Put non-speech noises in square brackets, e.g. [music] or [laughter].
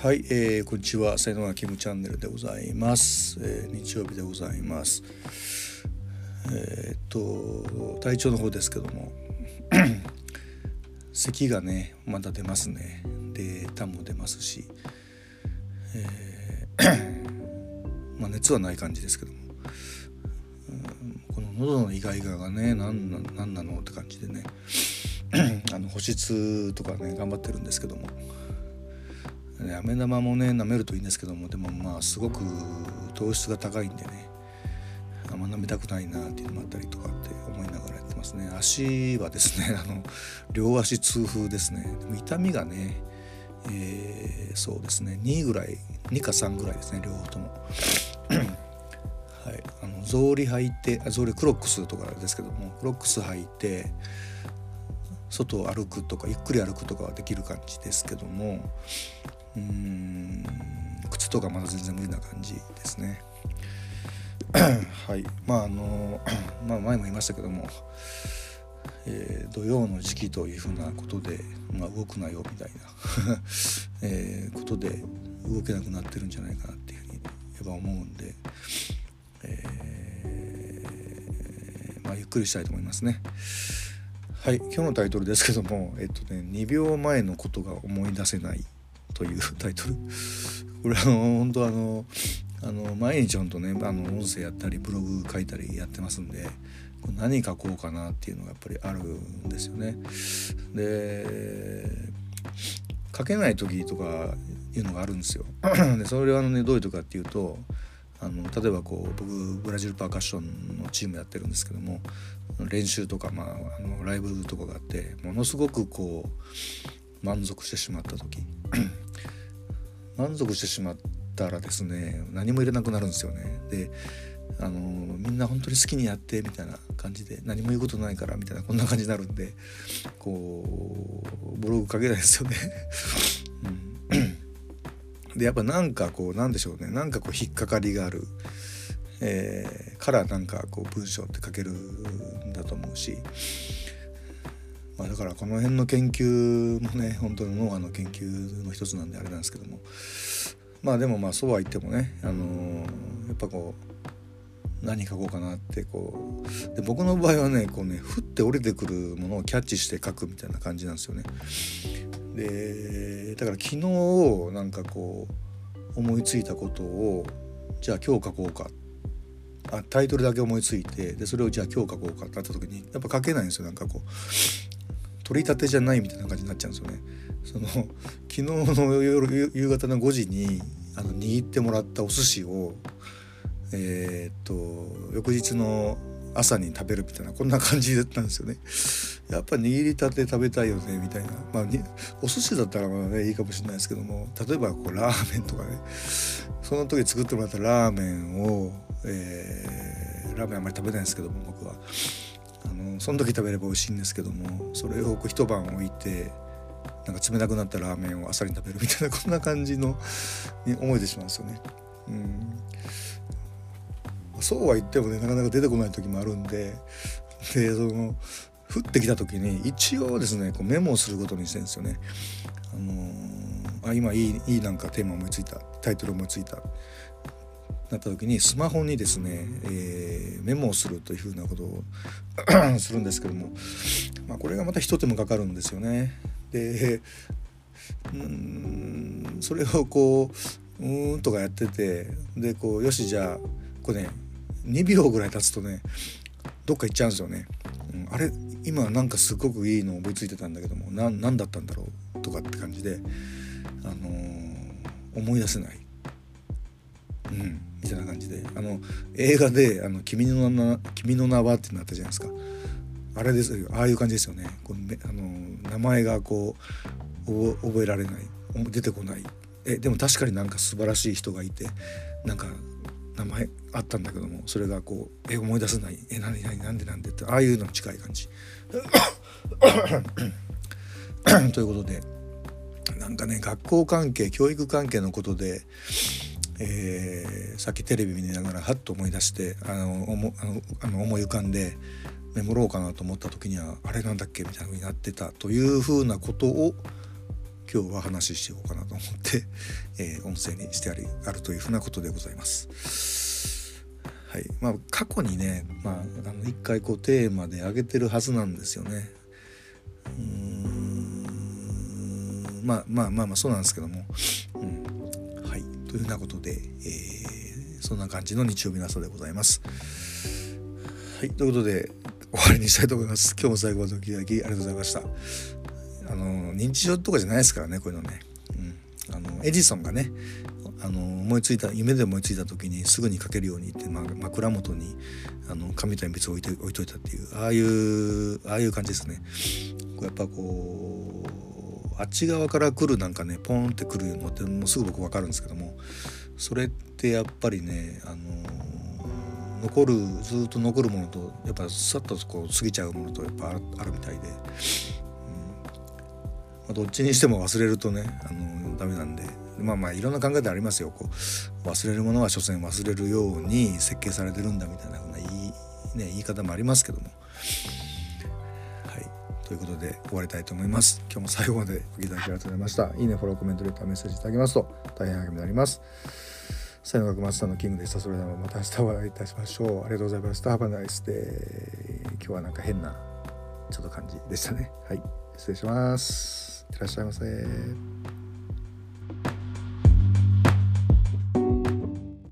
はい、えー、こんにちは。才能がキムチャンネルでございます。えー、日曜日でございます。えー、っと体調の方ですけども [clears throat] 咳がねまだ出ますね。で痰も出ますし、えー、[clears throat] まあ熱はない感じですけども、うん、この喉のイガイガがね何な何なのって感じでね [clears throat] あの保湿とかね頑張ってるんですけども。飴玉もね舐めるといいんですけどもでもまあすごく糖質が高いんでねあんま舐めたくないなっていうのもあったりとかって思いながらやってますね。足はですね [laughs] あの両足痛風ですね。でも痛みがねえー、そうですね2ぐらい2か3ぐらいですね両方とも。[clears throat] はい。あの草履履いて草履クロックスとかですけどもクロックス履いて外を歩くとかゆっくり歩くとかはできる感じですけども靴とかまだ全然無理な感じですね。[coughs] はい。まああの [coughs] まあ前も言いましたけども、えー、土曜の時期というふうなことで、まあ、動くなよみたいな。[laughs] えことで動けなくなってるんじゃないかなっていうふうにやっぱ思うんで、えー、まあ、ゆっくりしたいと思いますね。はい。今日のタイトルですけどもえっとね2秒前のことが思い出せない。という [laughs] タイトルこれあの本当あのあの毎日本当ねあの音声やったりブログ書いたりやってますんで何書こうかなっていうのがやっぱりあるんですよね。で書けない時とかいうのがあるんですよ。[clears throat] でそれはねどういうとかっていうとあの例えばこう僕ブラジルパーカッションのチームやってるんですけども練習とか、まあ、あのライブとかがあってものすごくこう満足してしまった時満足してしまったらですね何も入れなくなるんですよね。であのみんな本当に好きにやってみたいな感じで何も言うことないからみたいなこんな感じになるんでこうブログ書けないですよね。うん、でやっぱなんかこうなんでしょうねなんかこう引っかかりがある、えー、からなんかこう文章って書けるんだと思うし。まあ、だからこの辺の研究もね本当に脳波の研究の一つなんであれなんですけども。まあでもまあそうは言ってもね、あのー、やっぱこう何書こうかなってこうで僕の場合はねこうね降って降りてくるものをキャッチして書くみたいな感じなんですよね。でだから昨日なんかこう思いついたことをじゃあ今日書こうか。あタイトルだけ思いついてでそれをじゃあ今日書こうかってなった時にやっぱ書けないんですよなんかこう。取り立てじゃないみたいな感じになっちゃうんですよね。その [laughs] 昨日の夜夕方の5時にあの握ってもらったお寿司をえー、っと翌日の朝に食べるみたいなこんな感じだったんですよね。[laughs] やっぱ握りたて食べたいよねみたいなまあお寿司だったらまあねいいかもしれないですけども例えばこうラーメンとかねその時作ってもらったラーメンを、えー、ラーメンあんまり食べないんですけども僕はその時食べれば美味しいんですけどもそれを一晩置いてなんか冷たくなったラーメンを朝に食べるみたいなこんな感じのに思えてしまうんですよね。うんそうは言ってもねなかなか出てこない時もあるんででその降ってきた時に一応ですねこうメモをすることにしてるんですよね。あのー、あ今いいいいなんかテーマ思いついたタイトル思いついたなった時にスマホにですね、えー、メモをするというふうなことを [coughs] するんですけども、まあ、これがまた一手間かかるんですよね。でうんそれをこううんとかやっててでこうよしじゃあこれね2秒ぐらい経つとねどっか行っちゃうんですよね。うん、あれ今なんかすごくいいの思いついてたんだけども何だったんだろうとかって感じで、あのー、思い出せない。うんみたいな感じであの映画で「あの君の名君の名は」ってなったじゃないですか。あれですああいう感じですよね。このあの名前がこう覚えられない出てこない。えでも確かになんか素晴らしい人がいてなんか名前あったんだけどもそれがこうえ思い出せない。え何何なんでなんでってああいうのに近い感じ。[coughs] ということでなんかね学校関係教育関係のことでえー、さっきテレビ見ながらはっと思い出してあの思あのあの思い浮かんでメモろうかなと思った時にはあれなんだっけみたいな風になってたというふうなことを今日は話ししようかなと思って、[laughs] えー、音声にしてあるあるというふうなことでございます。はいまあ、過去にね、まあ、あの一回こうテーマで上げてるはずなんですよね。うんまあまあまあまあそうなんですけども。うん、というようなことで、えー、そんな感じの日曜日の朝でございます。はいということで終わりにしたいと思います。今日も最後までお聞きいただきありがとうございました。あの認知症とかじゃないですからねこういうのね。うん、あのエジソンがねあの思いついた夢で思いついた時にすぐに書けるようにって、ま、枕元にあの紙と鉛筆を置いて置いといたっていうああいうああいう感じですね。こうやっぱこうあっち側から来るなんかねポンって来るのってもうすぐ僕分かるんですけどもそれってやっぱりねあの残るずっと残るものとやっぱさっとこう過ぎちゃうものとやっぱあるみたいで、うんまあ、どっちにしても忘れるとねあのダメなんでまあまあいろんな考えでありますよこう忘れるものは所詮忘れるように設計されてるんだみたいなふうな言い,、ね、言い方もありますけども。ということで終わりたいと思います。今日も最後までお聞きいただきありがとうございました。いいね、フォロー、コメント、レター、メッセージいただけますと大変励みになります。才能学マスターのキングでした。それではまた明日お会いいたしましょう。ありがとうございました。ハバナイスで今日はなんか変なちょっと感じでしたね。はい。失礼します。いってらっしゃいませ。